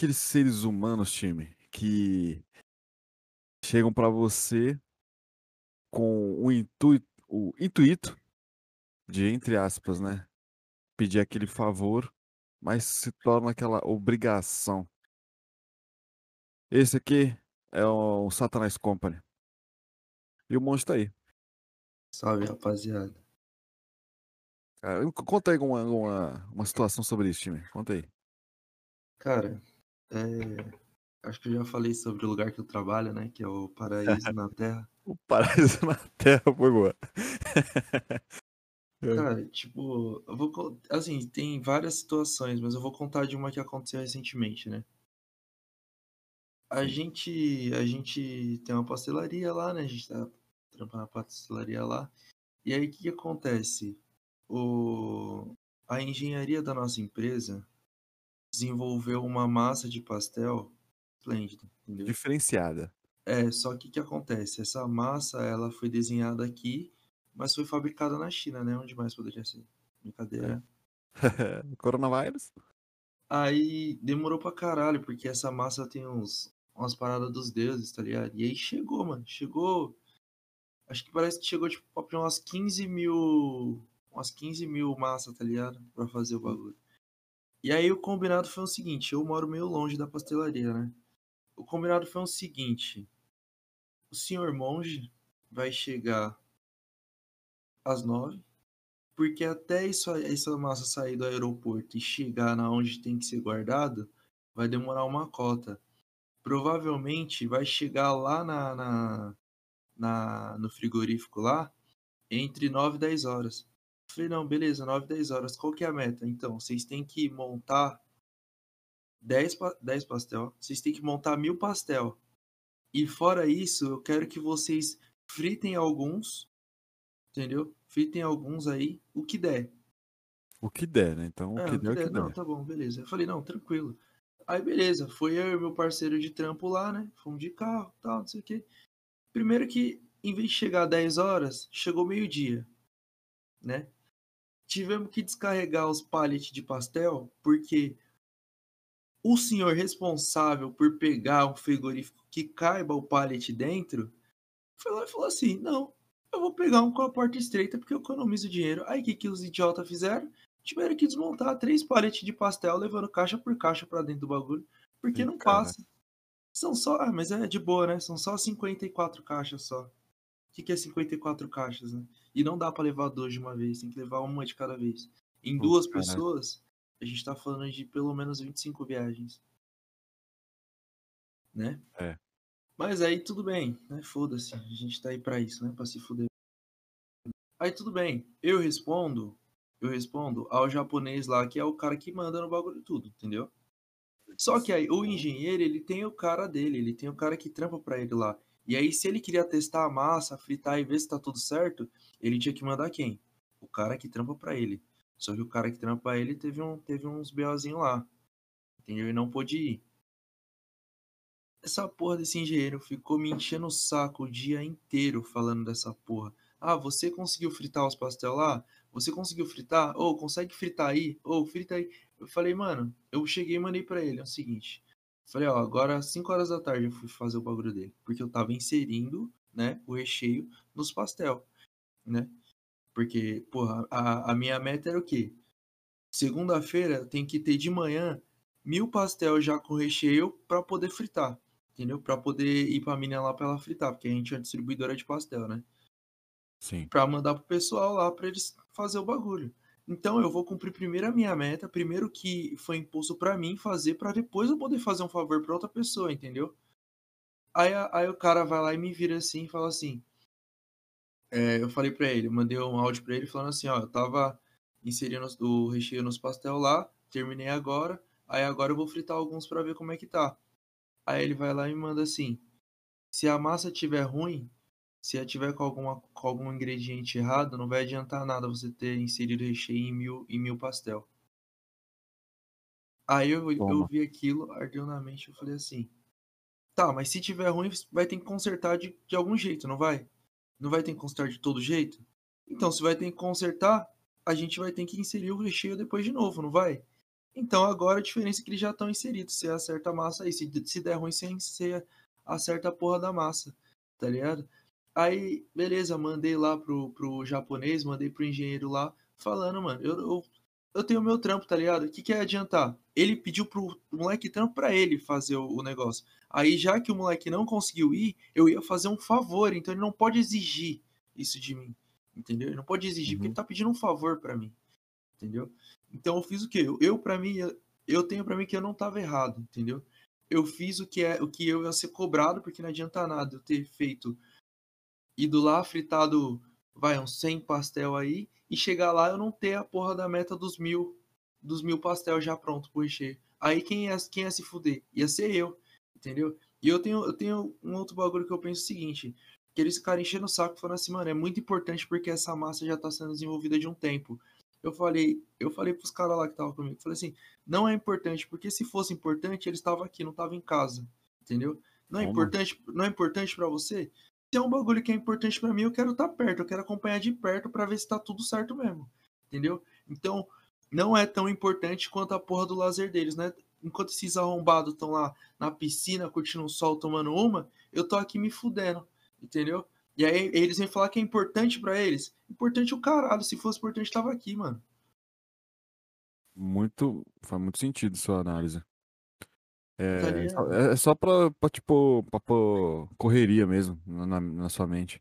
aqueles seres humanos, time, que chegam pra você com o intuito, o intuito de, entre aspas, né, pedir aquele favor, mas se torna aquela obrigação. Esse aqui é o Satanás Company. E o monstro tá aí. Salve, rapaziada. Cara, conta aí uma, uma, uma situação sobre isso, time. Conta aí. Cara, é... acho que eu já falei sobre o lugar que eu trabalho, né? Que é o paraíso na Terra. O paraíso na Terra foi boa. Cara, tipo, eu vou. Assim, tem várias situações, mas eu vou contar de uma que aconteceu recentemente, né? A gente, a gente tem uma pastelaria lá, né? A gente tá trampando na pastelaria lá. E aí, o que que acontece? O... A engenharia da nossa empresa desenvolveu uma massa de pastel esplêndida, entendeu? Diferenciada. É, só que o que acontece? Essa massa, ela foi desenhada aqui, mas foi fabricada na China, né? Onde mais poderia ser? Brincadeira. Coronavírus? Aí demorou pra caralho, porque essa massa tem uns, umas paradas dos deuses, tá ligado? E aí chegou, mano. Chegou. Acho que parece que chegou, tipo, umas 15 mil. Umas 15 mil massa, tá ligado? Pra fazer o bagulho. E aí o combinado foi o seguinte: eu moro meio longe da pastelaria, né? O combinado foi o seguinte: o senhor monge vai chegar às nove, porque até isso, essa massa sair do aeroporto e chegar na onde tem que ser guardado, vai demorar uma cota. Provavelmente vai chegar lá na, na, na- no frigorífico lá entre 9 e 10 horas. Falei, não, beleza, 9 e 10 horas. Qual que é a meta? Então, vocês têm que montar 10, pa- 10 pastel. Vocês têm que montar mil pastel. E fora isso, eu quero que vocês fritem alguns, entendeu? Fritem alguns aí, o que der. O que der, né? Então, o É, que o der, o que Não, der. tá bom, beleza. Eu falei, não, tranquilo. Aí, beleza. Foi eu e meu parceiro de trampo lá, né? Fomos de carro, tal, não sei o quê. Primeiro que, em vez de chegar 10 horas, chegou meio-dia, né? Tivemos que descarregar os pallets de pastel, porque o senhor responsável por pegar um frigorífico que caiba o pallet dentro, foi lá e falou assim, não, eu vou pegar um com a porta estreita porque eu economizo dinheiro. Aí, o que, que os idiotas fizeram? tiveram que desmontar três paletes de pastel levando caixa por caixa pra dentro do bagulho, porque Ih, não cara. passa. São só, ah, mas é de boa, né? São só 54 caixas só. Que, que é 54 caixas, né? E não dá pra levar duas de uma vez, tem que levar uma de cada vez. Em Putz, duas caralho. pessoas, a gente tá falando de pelo menos 25 viagens. Né? É. Mas aí tudo bem, né? Foda-se. A gente tá aí pra isso, né? Pra se fuder. Aí tudo bem. Eu respondo, eu respondo ao japonês lá, que é o cara que manda no bagulho tudo, entendeu? Só que aí o engenheiro, ele tem o cara dele, ele tem o cara que trampa pra ele lá. E aí, se ele queria testar a massa, fritar e ver se tá tudo certo, ele tinha que mandar quem? O cara que trampa pra ele. Só que o cara que trampa ele teve, um, teve uns BOzinho lá. Entendeu? E não pôde ir. Essa porra desse engenheiro ficou me enchendo o saco o dia inteiro falando dessa porra. Ah, você conseguiu fritar os pastel lá? Você conseguiu fritar? Ou consegue fritar aí? Ou frita aí. Eu falei, mano, eu cheguei e mandei pra ele. É o seguinte. Falei, ó, agora às 5 horas da tarde eu fui fazer o bagulho dele. Porque eu tava inserindo, né, o recheio nos pastel, né? Porque, porra, a, a minha meta era o quê? Segunda-feira tem que ter de manhã mil pastel já com recheio pra poder fritar. Entendeu? Pra poder ir pra mina lá pra ela fritar. Porque a gente é uma distribuidora de pastel, né? Sim. Pra mandar pro pessoal lá pra eles fazer o bagulho. Então eu vou cumprir primeiro a minha meta, primeiro que foi imposto pra mim fazer, pra depois eu poder fazer um favor pra outra pessoa, entendeu? Aí, aí o cara vai lá e me vira assim e fala assim. é, eu falei pra ele, mandei um áudio pra ele falando assim, ó, eu tava inserindo o recheio nos pastel lá, terminei agora, aí agora eu vou fritar alguns pra ver como é que tá. Aí ele vai lá e me manda assim: se a massa tiver ruim, se ela tiver com, alguma, com algum ingrediente errado, não vai adiantar nada você ter inserido recheio em mil, em mil pastel. Aí eu, eu vi aquilo, ardeu na mente, eu falei assim: tá, mas se tiver ruim, vai ter que consertar de, de algum jeito, não vai? Não vai ter que consertar de todo jeito? Então, se vai ter que consertar, a gente vai ter que inserir o recheio depois de novo, não vai? Então agora a diferença é que eles já estão inseridos. Você acerta a massa aí. Se, se der ruim, você acerta a porra da massa. Tá ligado? Aí, beleza, mandei lá pro, pro japonês, mandei pro engenheiro lá, falando, mano, eu, eu, eu tenho meu trampo, tá ligado? O que, que é adiantar? Ele pediu pro moleque trampo pra ele fazer o, o, negócio. Aí, já que o moleque não conseguiu ir, eu ia fazer um favor, então ele não pode exigir isso de mim, entendeu? Ele não pode exigir, uhum. porque ele tá pedindo um favor para mim, entendeu? Então eu fiz o quê? Eu, eu para mim, eu, eu tenho para mim que eu não tava errado, entendeu? Eu fiz o que é o que eu ia ser cobrado, porque não adianta nada eu ter feito ido lá, fritado, vai, uns 100 pastel aí, e chegar lá eu não ter a porra da meta dos mil, dos mil pastel já pronto pro recheio. Aí quem ia, quem ia se fuder? Ia ser eu, entendeu? E eu tenho, eu tenho um outro bagulho que eu penso o seguinte, que eles ficaram enchendo o saco falando assim, mano, é muito importante porque essa massa já tá sendo desenvolvida de um tempo. Eu falei, eu falei pros caras lá que estavam comigo, falei assim, não é importante, porque se fosse importante, eles estavam aqui, não estavam em casa, entendeu? Não é importante, não é importante para você? É um bagulho que é importante para mim, eu quero estar tá perto, eu quero acompanhar de perto para ver se tá tudo certo mesmo. Entendeu? Então, não é tão importante quanto a porra do lazer deles, né? Enquanto esses arrombados estão lá na piscina curtindo o sol, tomando uma, eu tô aqui me fudendo, entendeu? E aí eles vêm falar que é importante para eles. Importante o caralho, se fosse importante tava aqui, mano. Muito, faz muito sentido sua análise. É, é, é só pra, pra, tipo, pra pôr correria mesmo na, na sua mente.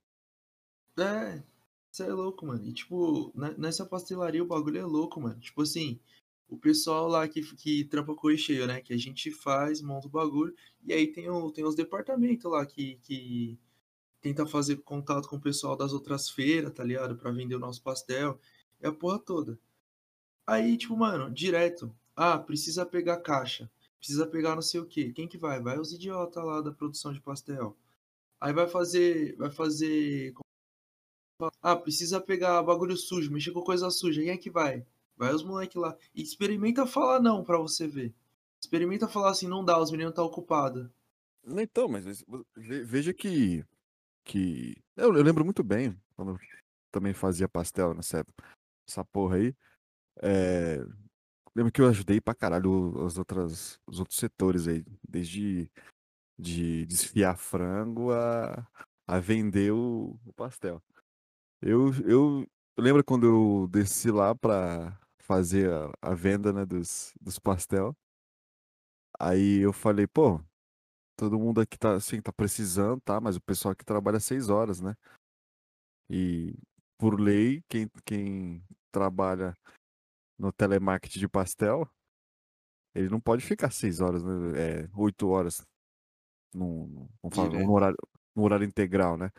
É, você é louco, mano. E, tipo, nessa pastelaria o bagulho é louco, mano. Tipo assim, o pessoal lá que, que trampa com cheio, né? Que a gente faz, monta o bagulho. E aí tem, o, tem os departamentos lá que, que tenta fazer contato com o pessoal das outras feiras, tá ligado? Pra vender o nosso pastel. É a porra toda. Aí, tipo, mano, direto. Ah, precisa pegar caixa precisa pegar não sei o que. Quem que vai? Vai os idiotas lá da produção de pastel. Aí vai fazer. Vai fazer. Ah, precisa pegar bagulho sujo, mexer com coisa suja. Quem é que vai? Vai os moleques lá. E experimenta falar não pra você ver. Experimenta falar assim, não dá, os meninos tá ocupados. Então, mas veja que. que... Eu, eu, lembro muito bem, quando eu também fazia pastel nessa essa porra aí. É, Lembro que eu ajudei pra caralho as outras, os outros setores aí, desde de desfiar frango a, a vender o, o pastel. Eu, eu, lembro quando eu desci lá pra fazer a, a venda né, dos, dos pastel. Aí eu falei, pô, todo mundo aqui tá assim, tá precisando, tá? Mas o pessoal aqui trabalha seis horas, né? E por lei, quem, quem trabalha no telemarketing de pastel, ele não pode ficar seis horas, né? É, oito horas no, no, no, horário, no horário integral, né?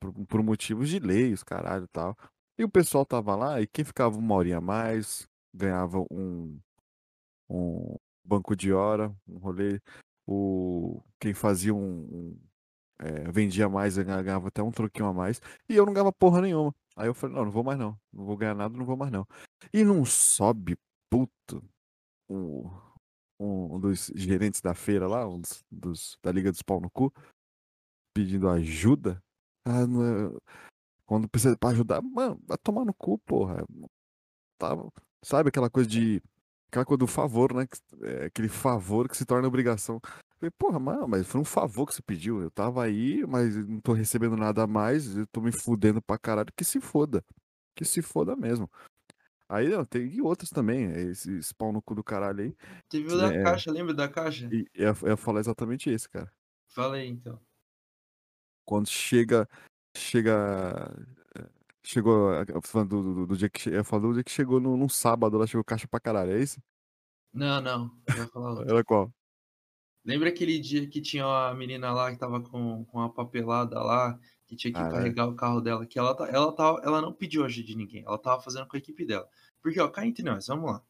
Por, por, motivos de lei, os caralho e tal. E o pessoal tava lá e quem ficava uma horinha a mais ganhava um, um banco de hora, um rolê. O, quem fazia um, um é, vendia mais, ganhava até um troquinho a mais. E eu não ganhava porra nenhuma. Aí eu falei, não, não vou mais não. Não vou ganhar nada, não vou mais não. E não sobe, puto, um, um dos gerentes da feira lá, um dos, dos, da Liga dos Pau no Cu, pedindo ajuda. Ah, é... Quando precisa pra ajudar, mano, vai tomar no cu, porra. Tá, sabe aquela coisa de. Aquela coisa do favor, né? É, aquele favor que se torna obrigação. Falei, porra, mano, mas foi um favor que você pediu. Eu tava aí, mas não tô recebendo nada a mais. Eu tô me fudendo pra caralho. Que se foda. Que se foda mesmo. Aí não, tem outros também, esse pau no cu do caralho aí. Teve o da é, caixa, lembra da caixa? E eu, eu ia falar exatamente isso, cara. Fala aí então. Quando chega. Chega. Chegou. Falando do, do, do dia que. Eu falo do dia que chegou no, num sábado lá, chegou caixa pra caralho, é isso? Não, não. Eu ia falar Era qual? Lembra aquele dia que tinha a menina lá que tava com, com a papelada lá, que tinha que ah, carregar é. o carro dela, que ela, ela, tava, ela não pediu ajuda de ninguém, ela tava fazendo com a equipe dela. Porque, ó, cá entre nós, vamos lá.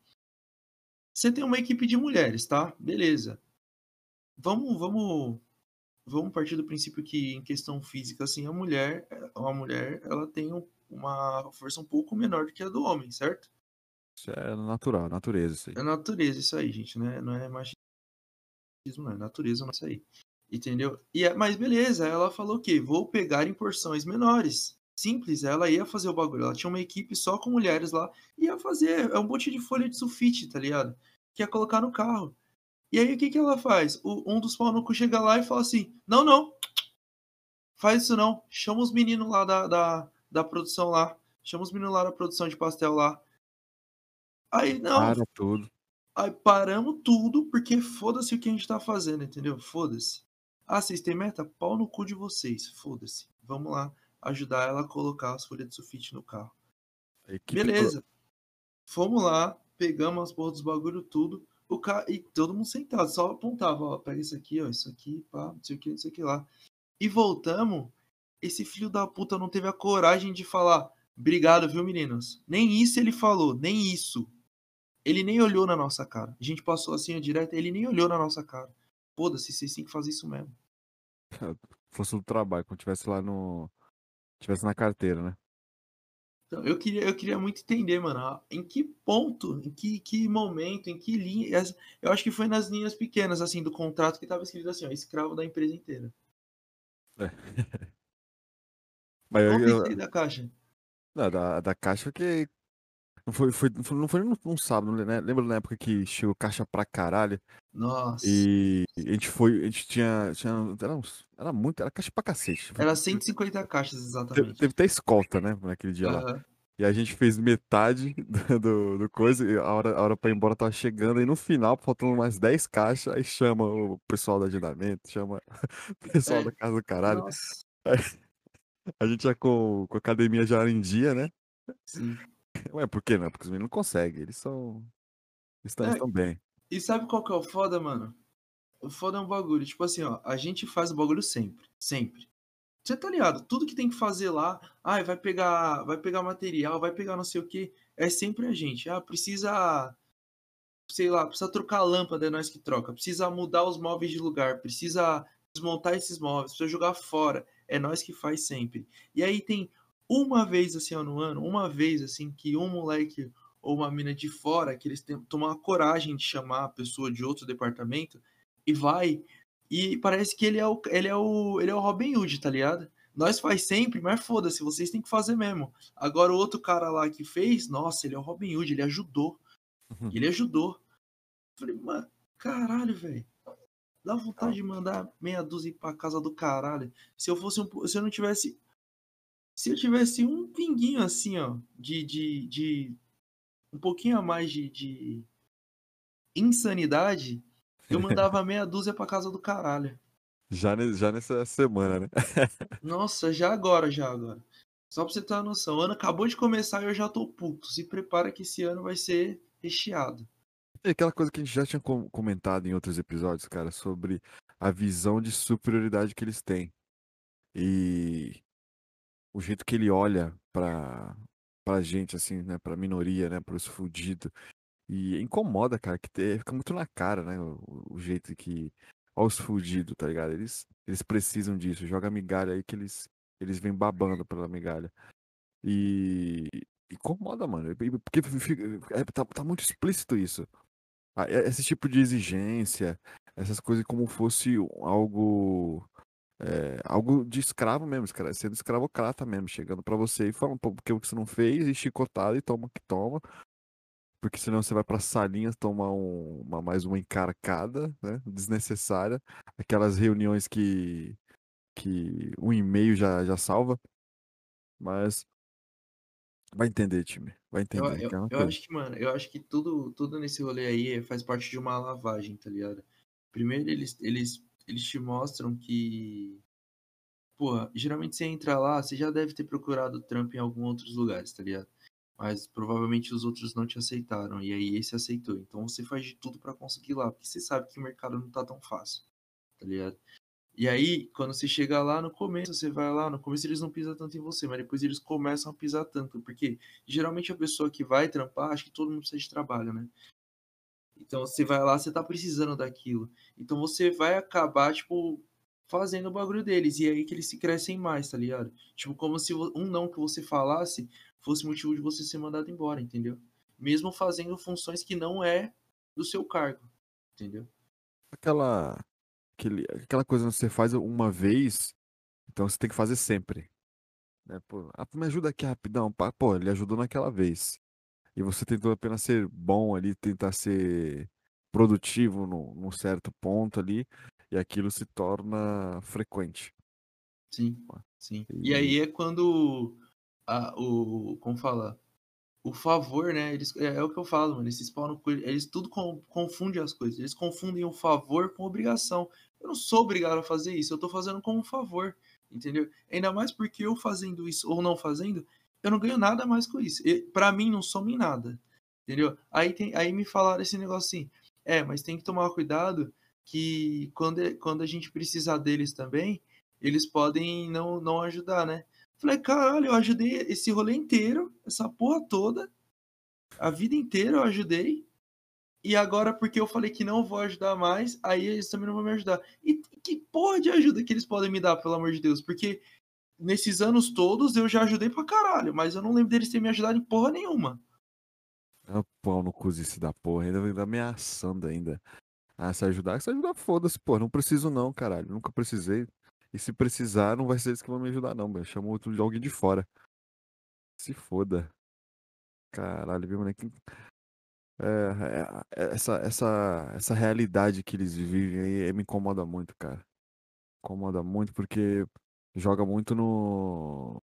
Você tem uma equipe de mulheres, tá? Beleza. Vamos, vamos, vamos partir do princípio que, em questão física, assim, a mulher, a mulher, ela tem uma força um pouco menor do que a do homem, certo? Isso é natural, natureza isso aí. É natureza isso aí, gente, né? Não é machismo, não é natureza, não é isso aí. Entendeu? E, é, mas beleza, ela falou que vou pegar em porções menores. Simples, ela ia fazer o bagulho. Ela tinha uma equipe só com mulheres lá, ia fazer. É um monte de folha de sulfite, tá ligado? quer colocar no carro. E aí o que, que ela faz? O, um dos pau no cu chega lá e fala assim: não, não, faz isso não. Chama os meninos lá da, da, da produção lá. Chama os meninos lá da produção de pastel lá. Aí não. Para tudo. Aí paramos tudo, porque foda-se o que a gente tá fazendo, entendeu? Foda-se. Ah, vocês têm meta? Pau no cu de vocês. Foda-se. Vamos lá ajudar ela a colocar as folhas de sulfite no carro. Beleza. Fomos lá, pegamos as porras dos bagulho tudo. O cara, e todo mundo sentado, só apontava, ó, pega isso aqui, ó, isso aqui, pá, não sei o que, não sei o que lá. E voltamos, esse filho da puta não teve a coragem de falar, obrigado, viu, meninos? Nem isso ele falou, nem isso. Ele nem olhou na nossa cara. A gente passou assim, ó, direto, ele nem olhou na nossa cara. Foda-se, vocês têm que fazer isso mesmo. Fosse do trabalho, quando tivesse lá no. Tivesse na carteira, né? Então, eu queria, eu queria muito entender, mano, em que ponto, em que, que momento, em que linha. Eu acho que foi nas linhas pequenas, assim, do contrato que tava escrito assim, ó, escravo da empresa inteira. É. Mas eu, é da caixa? Não, da, da caixa que. Não foi, foi, não foi num, sábado, né? Lembra na época que chegou caixa pra caralho? Nossa. E a gente foi, a gente tinha. tinha era, uns- era muito, era caixa pra cacete. Era 150 caixas, Teve, exatamente. teve até escolta, né? Naquele dia lá. Aham. E a gente fez metade do, do, do coisa, e a hora, a hora pra ir embora tava chegando, e no final, faltando mais 10 caixas, aí chama o pessoal do agendamento, chama o pessoal É. da casa do caralho. Nossa. A gente já com, com a academia já em dia, né? Sim. Ué, por que não? Porque os meninos não conseguem, eles são. Eles estão, É. estão bem. E sabe qual que é o foda, mano? O foda é um bagulho. Tipo assim, ó, a gente faz o bagulho sempre. Sempre. Você tá ligado? Tudo que tem que fazer lá, ai, vai pegar, vai pegar material, vai pegar não sei o que, é sempre a gente. Ah, precisa, sei lá, precisa trocar a lâmpada, é nós que troca. Precisa mudar os móveis de lugar, precisa desmontar esses móveis, precisa jogar fora, é nós que faz sempre. E aí tem uma vez assim, no ano, uma vez assim que um moleque ou uma mina de fora, que eles têm, tomam a coragem de chamar a pessoa de outro departamento e vai. E parece que ele é o, ele é o, ele é o Robin Hood, tá ligado? Nós faz sempre, mas foda-se, vocês têm que fazer mesmo. Agora o outro cara lá que fez, nossa, ele é o Robin Hood, ele ajudou. Uhum. Ele ajudou. Falei, mano, caralho, velho. Dá vontade de mandar meia dúzia pra casa do caralho. Se eu fosse um, se eu não tivesse se eu tivesse um pinguinho assim, ó, de, de, de um pouquinho a mais de, de insanidade, eu mandava meia dúzia pra casa do caralho. Já, já nessa semana, né? Nossa, já agora, já agora. Só pra você ter uma noção. O ano acabou de começar e eu já tô puto. Se prepara que esse ano vai ser recheado. É aquela coisa que a gente já tinha com- comentado em outros episódios, cara, sobre a visão de superioridade que eles têm. E o jeito que ele olha pra, pra gente, assim, né, pra minoria, né, pros fudidos. E incomoda, cara, que te- fica muito na cara, né, o, o jeito que... Olha os fudidos, tá ligado? Eles, eles precisam disso. Joga migalha aí que eles, eles vêm babando pela migalha. E incomoda, mano. Porque fica- é, tá, tá muito explícito isso. Ah, Esse tipo de exigência, essas coisas como fosse algo é, algo de escravo mesmo, sendo escravocrata mesmo, chegando pra você e falando, pô, porque o que você não fez, e chicotado e toma que toma, porque senão você vai pra salinha tomar um- uma, mais uma encarcada, né, desnecessária, aquelas reuniões que, que um e-mail já, já salva, mas vai entender, time, vai Eu, entender, eu, é eu coisa. acho que, mano, eu acho que tudo, tudo nesse rolê aí faz parte de uma lavagem, tá ligado? Primeiro eles, eles, eles te mostram que. Porra, geralmente você entra lá, você já deve ter procurado trampo em alguns outros lugares, tá ligado? Mas provavelmente os outros não te aceitaram, e aí esse aceitou. Então você faz de tudo pra conseguir lá, porque você sabe que o mercado não tá tão fácil, tá ligado? E aí, quando você chega lá no começo, você vai lá, no começo eles não pisam tanto em você, mas depois eles começam a pisar tanto, porque geralmente a pessoa que vai trampar, acho que todo mundo precisa de trabalho, né? Então você vai lá, você tá precisando daquilo. Então você vai acabar, tipo, fazendo o bagulho deles. E é aí que eles se crescem mais, tá ligado? Tipo, como se um não que você falasse fosse motivo de você ser mandado embora, entendeu? Mesmo fazendo funções que não é do seu cargo, entendeu? aquela, aquele, aquela coisa que você faz uma vez, então você tem que fazer sempre. Né? Pô, ah, me ajuda aqui rapidão. Pô, ele ajudou naquela vez. E você tentou apenas ser bom ali, tentar ser produtivo no, num certo ponto ali e aquilo se torna frequente. Sim, sim. E, e aí é quando a, o. Como fala? O favor, né? Eles, é, é o que eu falo, mano. Esses pau no eles tudo com, confundem as coisas. Eles confundem o favor com obrigação. Eu não sou obrigado a fazer isso, eu tô fazendo como um favor, entendeu? Ainda mais porque eu fazendo isso ou não fazendo, eu não ganho nada mais com isso. para mim não some nada, entendeu? Aí, tem, aí me falaram esse negócio assim, é, mas tem que tomar cuidado que quando, quando a gente precisar deles também, eles podem não, não ajudar, né? Falei, caralho, eu ajudei esse rolê inteiro, essa porra toda, a vida inteira eu ajudei, e agora porque eu falei que não vou ajudar mais, aí eles também não vão me ajudar. E que porra de ajuda que eles podem me dar, pelo amor de Deus? Porque nesses anos todos eu já ajudei pra caralho, mas eu não lembro deles terem me ajudado em porra nenhuma. É pau no cozice da porra, ainda vem ameaçando ainda. Ah, se ajudar, se ajudar, foda-se, pô. Não preciso não, caralho. Nunca precisei. E se precisar, não vai ser eles que vão me ajudar, não, velho. Chama outro de alguém de fora. Se foda. Caralho, viu, moleque? É, é, é, essa, essa, essa realidade que eles vivem aí me incomoda muito, cara. Incomoda muito porque joga muito no.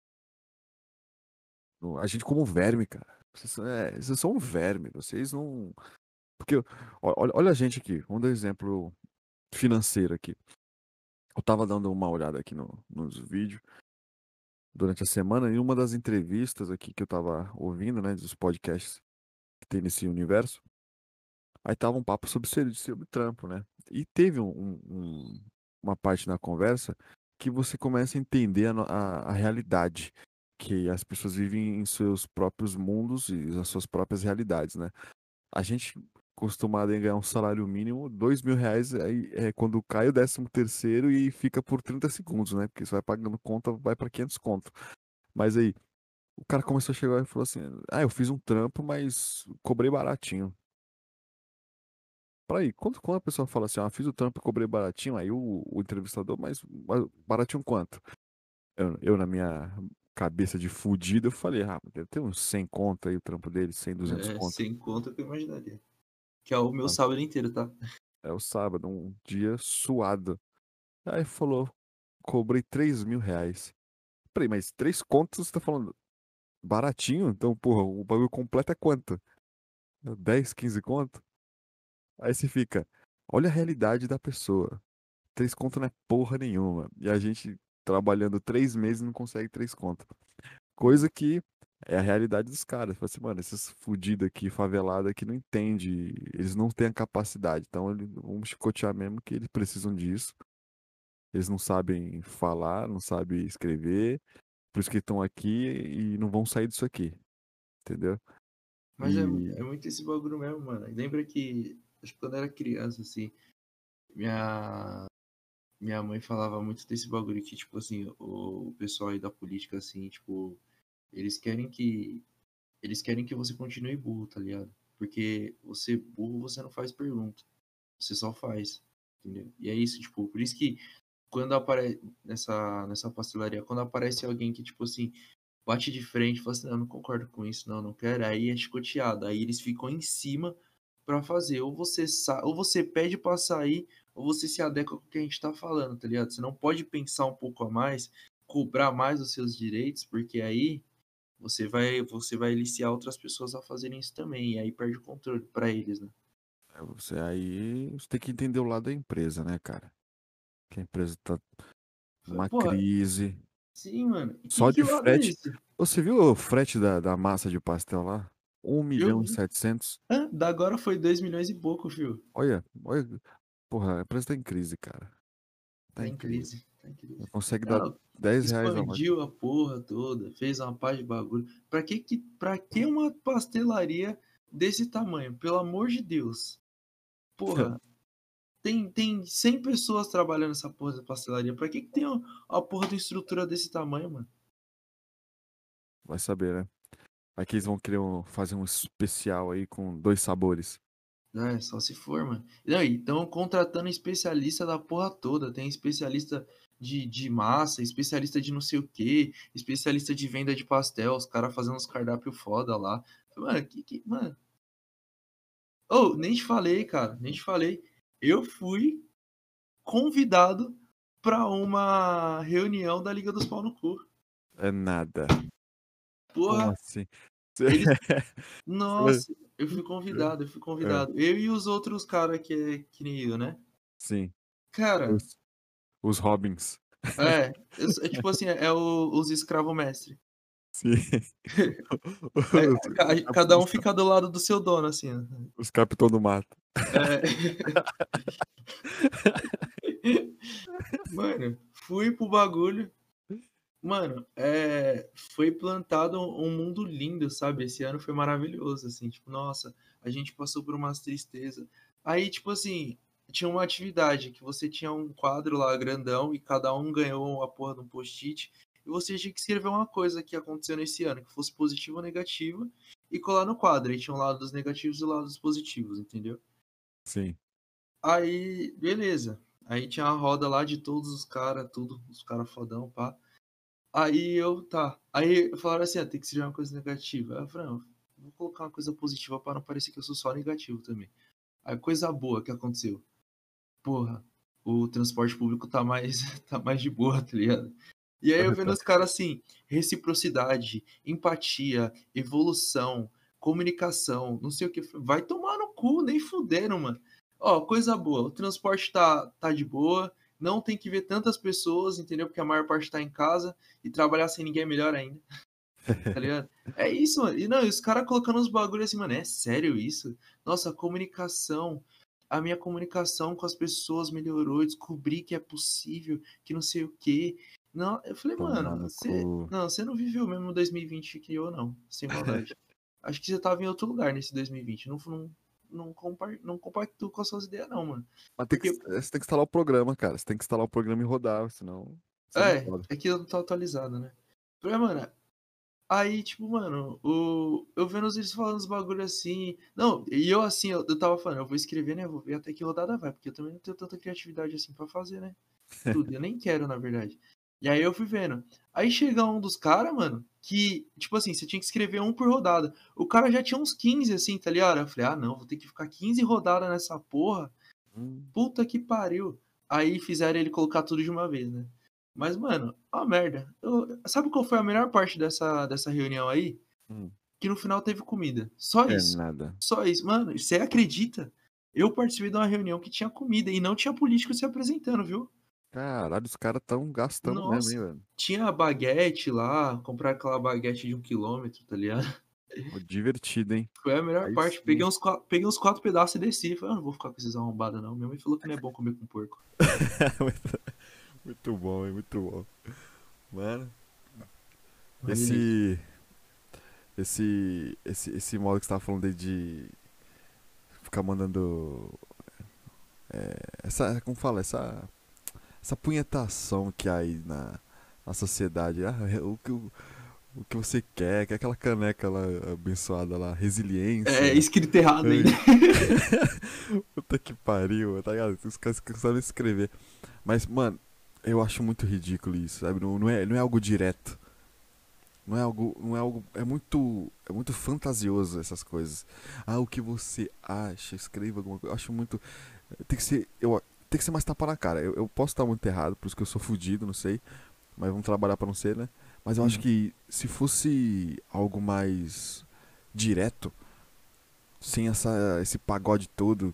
no a gente como verme, cara. Vocês, é, vocês são um verme, vocês não. Porque, olha, olha a gente aqui, vamos dar um exemplo financeiro aqui. Eu tava dando uma olhada aqui no, nos vídeos durante a semana e uma das entrevistas aqui que eu tava ouvindo, né, dos podcasts que tem nesse universo, aí tava um papo sobre, sobre trampo, né? E teve um, um, uma parte na conversa que você começa a entender a, a, a realidade que as pessoas vivem em seus próprios mundos e as suas próprias realidades, né? A gente acostumado a ganhar um salário mínimo, dois mil reais aí é quando cai o décimo terceiro e fica por 30 segundos, né? Porque você vai pagando conta, vai para 500 conto. Mas aí, o cara começou a chegar e falou assim: Ah, eu fiz um trampo, mas cobrei baratinho. Para aí, quando, quando a pessoa fala assim, ah, fiz o trampo e cobrei baratinho, aí o, o entrevistador, mas baratinho quanto? Eu, eu, na minha cabeça de fudido, eu falei, ah, deve ter uns 100 conto aí o trampo dele, 100, 200 é, conto. 100 conto que eu imaginaria. Que é o meu sábado inteiro, tá? É o sábado, um dia suado. Aí falou, cobrei 3 mil reais. Falei, mas três contos você tá falando baratinho? Então, porra, o bagulho completo é quanto? 10, 15 conto? Aí você fica, olha a realidade da pessoa. Três conto não é porra nenhuma. E a gente trabalhando três meses não consegue três conto. Coisa que é a realidade dos caras. Fala assim, mano, esses fudidos aqui, favelado aqui, não entende. Eles não têm a capacidade. Então, eles vão chicotear mesmo que eles precisam disso. Eles não sabem falar, não sabem escrever. Por isso que estão aqui e não vão sair disso aqui. Entendeu? Mas é, e... é, é, muito esse bagulho mesmo, mano. Lembra que, acho que quando eu era criança, assim, minha, minha mãe falava muito desse bagulho que, tipo assim, o, o pessoal aí da política, assim, tipo, eles querem que. Eles querem que você continue burro, tá ligado? Porque você burro, você não faz pergunta. Você só faz. Entendeu? E é isso, tipo, por isso que quando aparece nessa, nessa pastelaria, quando aparece alguém que, tipo assim, bate de frente, fala assim, não, não concordo com isso, não, não quero, aí é chicoteado. Aí eles ficam em cima para fazer. Ou você, ou você pede pra sair, ou você se adequa com o que a gente tá falando, tá ligado? Você não pode pensar um pouco a mais, cobrar mais os seus direitos, porque aí você vai você vai aliciar outras pessoas a fazerem isso também e aí perde o controle para eles, né? É, você aí você tem que entender o lado da empresa, né, cara? Que a empresa tá numa crise. Sim, mano. Só de é frete. É você viu o frete da, da massa de pastel lá? 1 milhão e 700. Ah, da agora foi 2 milhões e pouco, viu? Olha, olha. Porra, a empresa tá em crise, cara. Tá, tá em crise. crise. Tá em crise. Não consegue dar 10 reais a. Expandiu a porra toda, fez uma paz de bagulho. Pra que, que, pra que uma pastelaria desse tamanho? Pelo amor de Deus. Porra. tem, tem 100 pessoas trabalhando nessa porra da pastelaria. Pra que, que tem uma, uma porra de estrutura desse tamanho, mano? Vai saber, né? Aqui eles vão querer um, fazer um especial aí com dois sabores. É, só se for, mano. Não, e estão contratando especialista da porra toda. Tem especialista de, de massa, especialista de não sei o que, especialista de venda de pastel, os caras fazendo uns cardápios foda lá. Mano, que, que, mano. Oh, nem te falei, cara, nem te falei. Eu fui convidado pra uma reunião da Liga dos Pau no Cu. É nada. Como Porra, assim? eles... Nossa, eu fui convidado, eu fui convidado. Eu e os outros caras que é que nem eu, né? Sim, Cara, os, os Robins. é, é tipo assim, é o- os escravo mestre. Sim. É, cada um fica do lado do seu dono, assim. ó. os Capitão do Mato. É. Mano, fui pro bagulho. Mano, é, foi plantado um mundo lindo, sabe? Esse ano foi maravilhoso, assim, tipo, nossa, a gente passou por umas tristezas. Aí, tipo assim, tinha uma atividade que você tinha um quadro lá grandão e cada um ganhou a porra de um post-it e você tinha que escrever uma coisa que aconteceu nesse ano, que fosse positiva ou negativa, e colar no quadro. Aí tinha um lado dos negativos e o lado dos positivos, entendeu? Sim. Aí, beleza. Aí tinha a roda lá de todos os caras, tudo, os caras fodão, pá. Aí eu, tá. Aí falaram assim, ah, tem que escrever uma coisa negativa. Eu falei, vou colocar uma coisa positiva pra não parecer que eu sou só negativo também. Aí coisa boa que aconteceu. Porra, o transporte público tá mais, tá mais de boa, tá ligado? E aí eu vendo os caras assim, reciprocidade, empatia, evolução, comunicação, não sei o que. Vai tomar no cu, nem fuderam, mano. Ó, coisa boa, o transporte tá, tá de boa, não tem que ver tantas pessoas, entendeu? Porque a maior parte tá em casa e trabalhar sem ninguém é melhor ainda. Tá ligado? É isso, mano. E não, e os caras colocando uns bagulhos assim, mano, é sério isso? Nossa, a comunicação, a minha comunicação com as pessoas melhorou, descobri que é possível, que não sei o quê. Não, eu falei, mano, no você, não, você não viveu mesmo 2020 que eu, não, sem maldade. Acho que você tava em outro lugar nesse 2020. Não, não, não, compar, não compacto com as suas ideias, não, mano. Mas tem que, Porque- você tem que instalar o programa, cara. Você tem que instalar o programa e rodar, senão. É, é que eu não tô atualizado, né? Falei, mano, aí, tipo, mano, o, eu vendo eles falando os bagulho assim. Não, e eu assim, eu, eu tava falando, eu vou escrever, né? Vou ver até que rodada vai, porque eu também não tenho tanta criatividade assim pra fazer, né? Tudo. Eu nem quero, na verdade. E aí eu fui vendo. Aí chega um dos caras, mano, que, tipo assim, você tinha que escrever um por rodada. O cara já tinha uns 15, assim, tá ligado? Eu falei, ah, não, vou ter que ficar 15 rodadas nessa porra. Hum, Puta que pariu. Aí fizeram ele colocar tudo de uma vez, né? Mas, mano, ó merda. Eu- sabe qual foi a melhor parte dessa, dessa reunião aí? Hum. Que no final teve comida. Só É isso. nada. Só isso. Mano, você acredita? Eu participei de uma reunião que tinha comida e não tinha político se apresentando, viu? Caralho, os caras tão gastando Nossa. mesmo, hein, velho. Tinha baguete lá, comprar aquela baguete de um quilômetro, tá ligado? Pô, Divertido, hein? Foi a melhor Aí parte. sim. Peguei uns, quatro, peguei uns quatro pedaços e desci. Falei, ah, não vou ficar com esses arrombados, não. Minha mãe falou que não é bom comer com porco. muito, muito bom, hein? Muito bom. Mano, esse. Esse. Esse, esse modo que você tava falando aí de. Ficar mandando. é, essa. Como fala? Essa. Essa punhetação que há aí na, na sociedade. Ah, é o que, o, o que você quer, que é aquela caneca lá abençoada lá, resiliência. É, escrito errado Ai. ainda. Puta que pariu, tá ligado? Os caras não sabem escrever. Mas, mano, eu acho muito ridículo isso, sabe? Não, não, é, não é algo direto. Não é algo. Não é algo. É muito. É muito fantasioso essas coisas. Ah, o que você acha? Escreva alguma coisa. Eu acho muito. Tem que ser. Eu, tem que ser mais tapa na cara. Eu, eu posso estar muito errado, por isso que eu sou fudido, não sei. Mas vamos trabalhar pra não ser, né? Mas eu acho Hum. que se fosse algo mais direto, sem essa, esse pagode todo,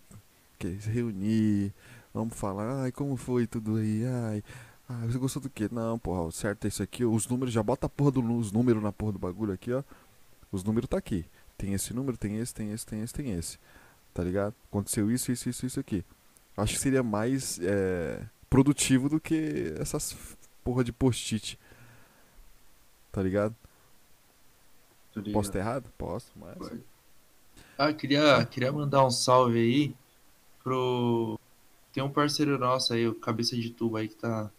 que é se reunir, vamos falar, ai, como foi tudo aí, ai, ah, você gostou do quê? Não, porra, o certo é isso aqui, os números, já bota a porra do, nu- os números na porra do bagulho aqui, ó, os números tá aqui, tem esse número, tem esse, tem esse, tem esse, tem esse, tá ligado? Aconteceu isso, isso, isso, isso aqui. Acho que seria mais é, produtivo do que essas porra de post-it, tá ligado? Posso estar errado? Posso, mas... Ah, queria, queria mandar um salve aí pro. Tem um parceiro nosso aí, o Cabeça de Tubo aí, que tá,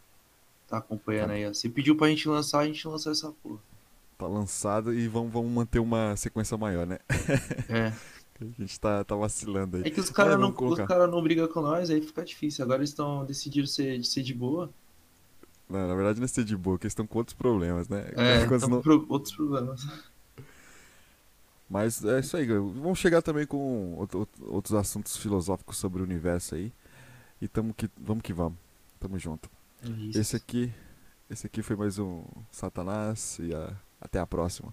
tá acompanhando aí. ó. Você pediu pra gente lançar, a gente lançou essa porra. Tá lançado e vamos, vamos manter uma sequência maior, né? É. A gente tá, tá vacilando aí. É que os caras não, os cara não brigam com nós, aí fica difícil. Agora eles estão decidindo ser, ser de boa. Não, na verdade não é ser de boa, é que eles estão com outros problemas, né? É, então, não... pro, outros problemas. Mas é isso aí, vamos chegar também com outros assuntos filosóficos sobre o universo aí. E tamo que, vamos que vamos. Tamo junto. É esse aqui, esse aqui foi mais um Satanás e a... até a próxima.